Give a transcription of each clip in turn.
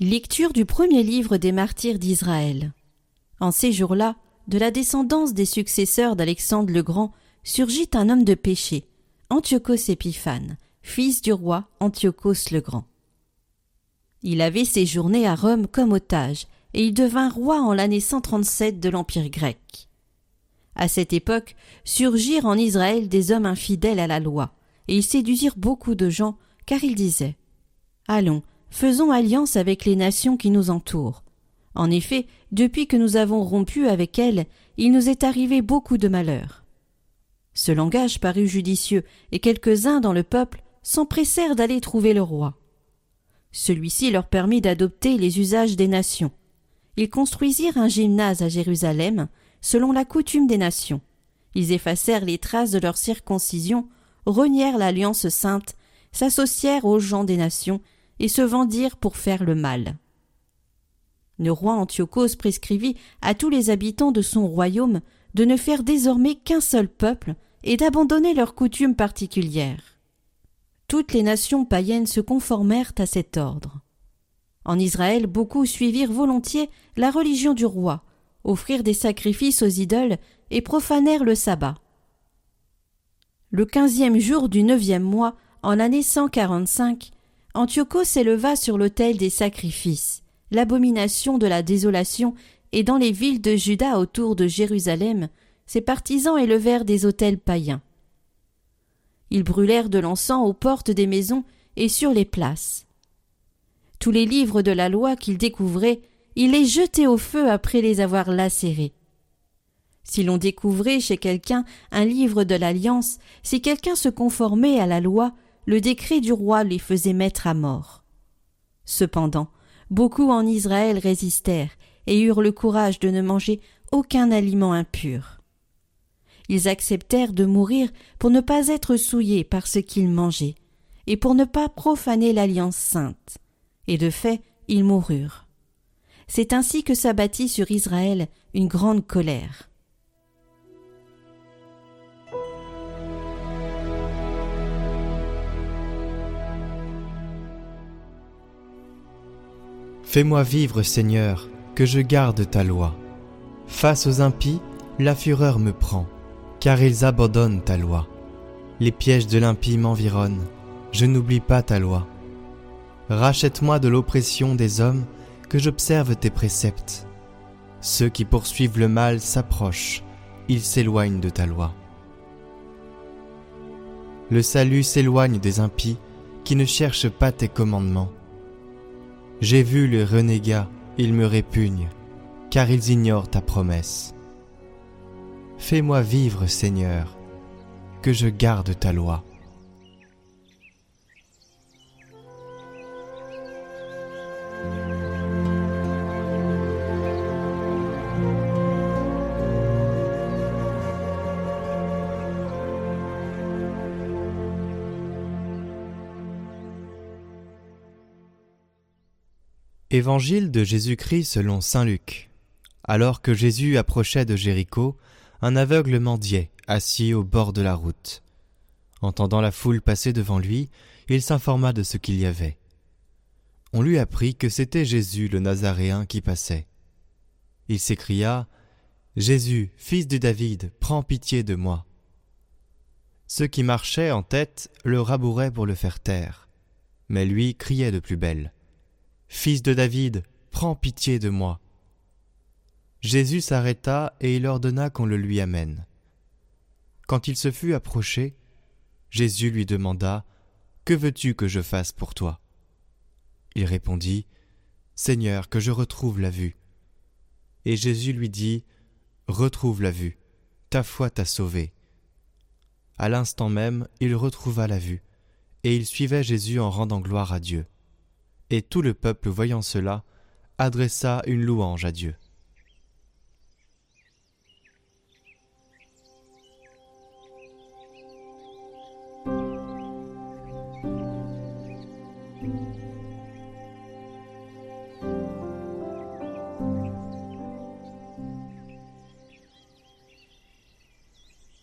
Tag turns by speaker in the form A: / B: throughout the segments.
A: Lecture du premier livre des martyrs d'Israël. En ces jours-là, de la descendance des successeurs d'Alexandre le Grand, surgit un homme de péché, Antiochos Épiphane, fils du roi Antiochos le Grand. Il avait séjourné à Rome comme otage, et il devint roi en l'année 137 de l'Empire grec. À cette époque surgirent en Israël des hommes infidèles à la loi, et ils séduisirent beaucoup de gens, car ils disaient Allons, faisons alliance avec les nations qui nous entourent. En effet, depuis que nous avons rompu avec elles, il nous est arrivé beaucoup de malheurs. Ce langage parut judicieux, et quelques-uns dans le peuple s'empressèrent d'aller trouver le roi. Celui-ci leur permit d'adopter les usages des nations. Ils construisirent un gymnase à Jérusalem, selon la coutume des nations. Ils effacèrent les traces de leur circoncision, renièrent l'alliance sainte, s'associèrent aux gens des nations et se vendirent pour faire le mal. Le roi Antiochos prescrivit à tous les habitants de son royaume de ne faire désormais qu'un seul peuple et d'abandonner leurs coutumes particulières. Toutes les nations païennes se conformèrent à cet ordre. En Israël, beaucoup suivirent volontiers la religion du roi, offrirent des sacrifices aux idoles et profanèrent le sabbat. Le quinzième jour du neuvième mois, en l'année 145, Antiochos s'éleva sur l'autel des sacrifices, l'abomination de la désolation, et dans les villes de Juda autour de Jérusalem, ses partisans élevèrent des autels païens. Ils brûlèrent de l'encens aux portes des maisons et sur les places. Tous les livres de la loi qu'ils découvraient, ils les jetaient au feu après les avoir lacérés. Si l'on découvrait chez quelqu'un un livre de l'Alliance, si quelqu'un se conformait à la loi, le décret du roi les faisait mettre à mort. Cependant, beaucoup en Israël résistèrent et eurent le courage de ne manger aucun aliment impur. Ils acceptèrent de mourir pour ne pas être souillés par ce qu'ils mangeaient, et pour ne pas profaner l'alliance sainte. Et de fait, ils moururent. C'est ainsi que s'abattit sur Israël une grande colère.
B: Fais-moi vivre, Seigneur, que je garde ta loi. Face aux impies, la fureur me prend, car ils abandonnent ta loi. Les pièges de l'impie m'environnent, je n'oublie pas ta loi. Rachète-moi de l'oppression des hommes, que j'observe tes préceptes. Ceux qui poursuivent le mal s'approchent, ils s'éloignent de ta loi. Le salut s'éloigne des impies qui ne cherchent pas tes commandements. J'ai vu les renégats, ils me répugnent, car ils ignorent ta promesse. Fais-moi vivre, Seigneur, que je garde ta loi. Évangile de Jésus-Christ selon Saint Luc. Alors que Jésus approchait de Jéricho, un aveugle mendiait, assis au bord de la route. Entendant la foule passer devant lui, il s'informa de ce qu'il y avait. On lui apprit que c'était Jésus le Nazaréen qui passait. Il s'écria Jésus, fils de David, prends pitié de moi. Ceux qui marchaient en tête le rabouraient pour le faire taire, mais lui criait de plus belle. Fils de David, prends pitié de moi. Jésus s'arrêta et il ordonna qu'on le lui amène. Quand il se fut approché, Jésus lui demanda Que veux-tu que je fasse pour toi? Il répondit Seigneur, que je retrouve la vue. Et Jésus lui dit Retrouve la vue, ta foi t'a sauvé. À l'instant même, il retrouva la vue, et il suivait Jésus en rendant gloire à Dieu. Et tout le peuple voyant cela, adressa une louange à Dieu.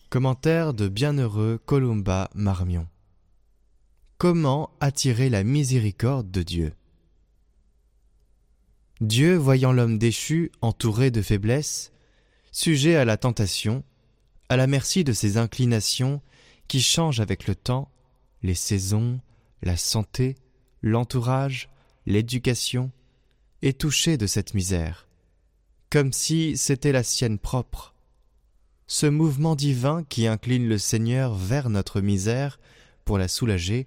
B: Commentaire de Bienheureux Columba Marmion. Comment attirer la miséricorde de Dieu? Dieu, voyant l'homme déchu, entouré de faiblesses, sujet à la tentation, à la merci de ses inclinations qui changent avec le temps, les saisons, la santé, l'entourage, l'éducation, est touché de cette misère, comme si c'était la sienne propre. Ce mouvement divin qui incline le Seigneur vers notre misère pour la soulager,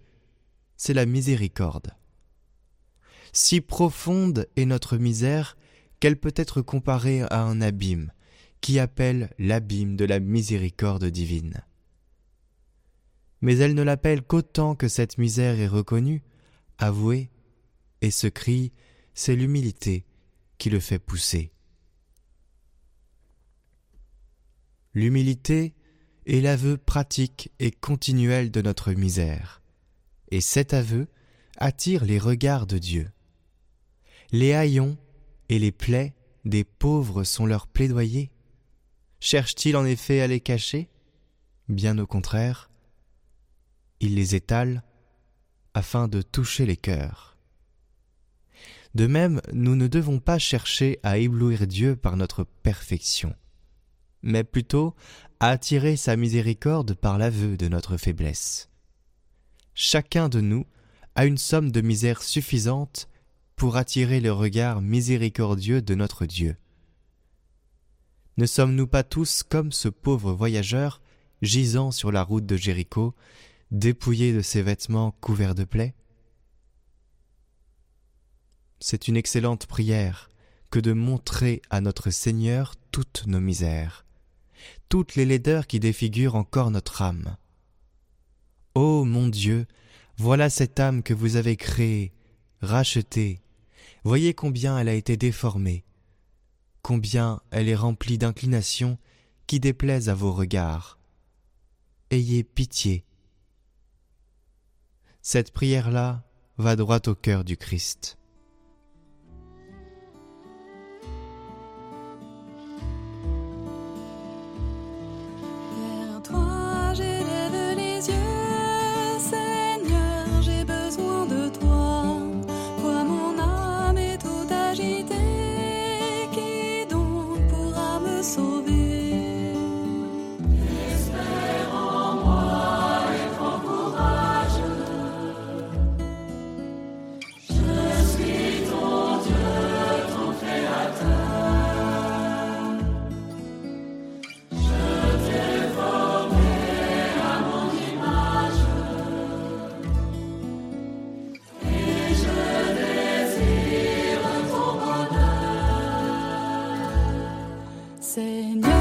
B: c'est la miséricorde. Si profonde est notre misère qu'elle peut être comparée à un abîme, qui appelle l'abîme de la miséricorde divine. Mais elle ne l'appelle qu'autant que cette misère est reconnue, avouée, et ce cri, c'est l'humilité qui le fait pousser. L'humilité est l'aveu pratique et continuel de notre misère, et cet aveu attire les regards de Dieu. Les haillons et les plaies des pauvres sont leurs plaidoyers. Cherche-t-il en effet à les cacher? Bien au contraire, il les étale afin de toucher les cœurs. De même, nous ne devons pas chercher à éblouir Dieu par notre perfection, mais plutôt à attirer sa miséricorde par l'aveu de notre faiblesse. Chacun de nous a une somme de misère suffisante pour attirer le regard miséricordieux de notre Dieu. Ne sommes-nous pas tous comme ce pauvre voyageur gisant sur la route de Jéricho, dépouillé de ses vêtements couverts de plaies? C'est une excellente prière que de montrer à notre Seigneur toutes nos misères, toutes les laideurs qui défigurent encore notre âme. Ô mon Dieu, voilà cette âme que vous avez créée, rachetée, voyez combien elle a été déformée, combien elle est remplie d'inclinations qui déplaisent à vos regards. Ayez pitié. Cette prière-là va droit au cœur du Christ. Señor.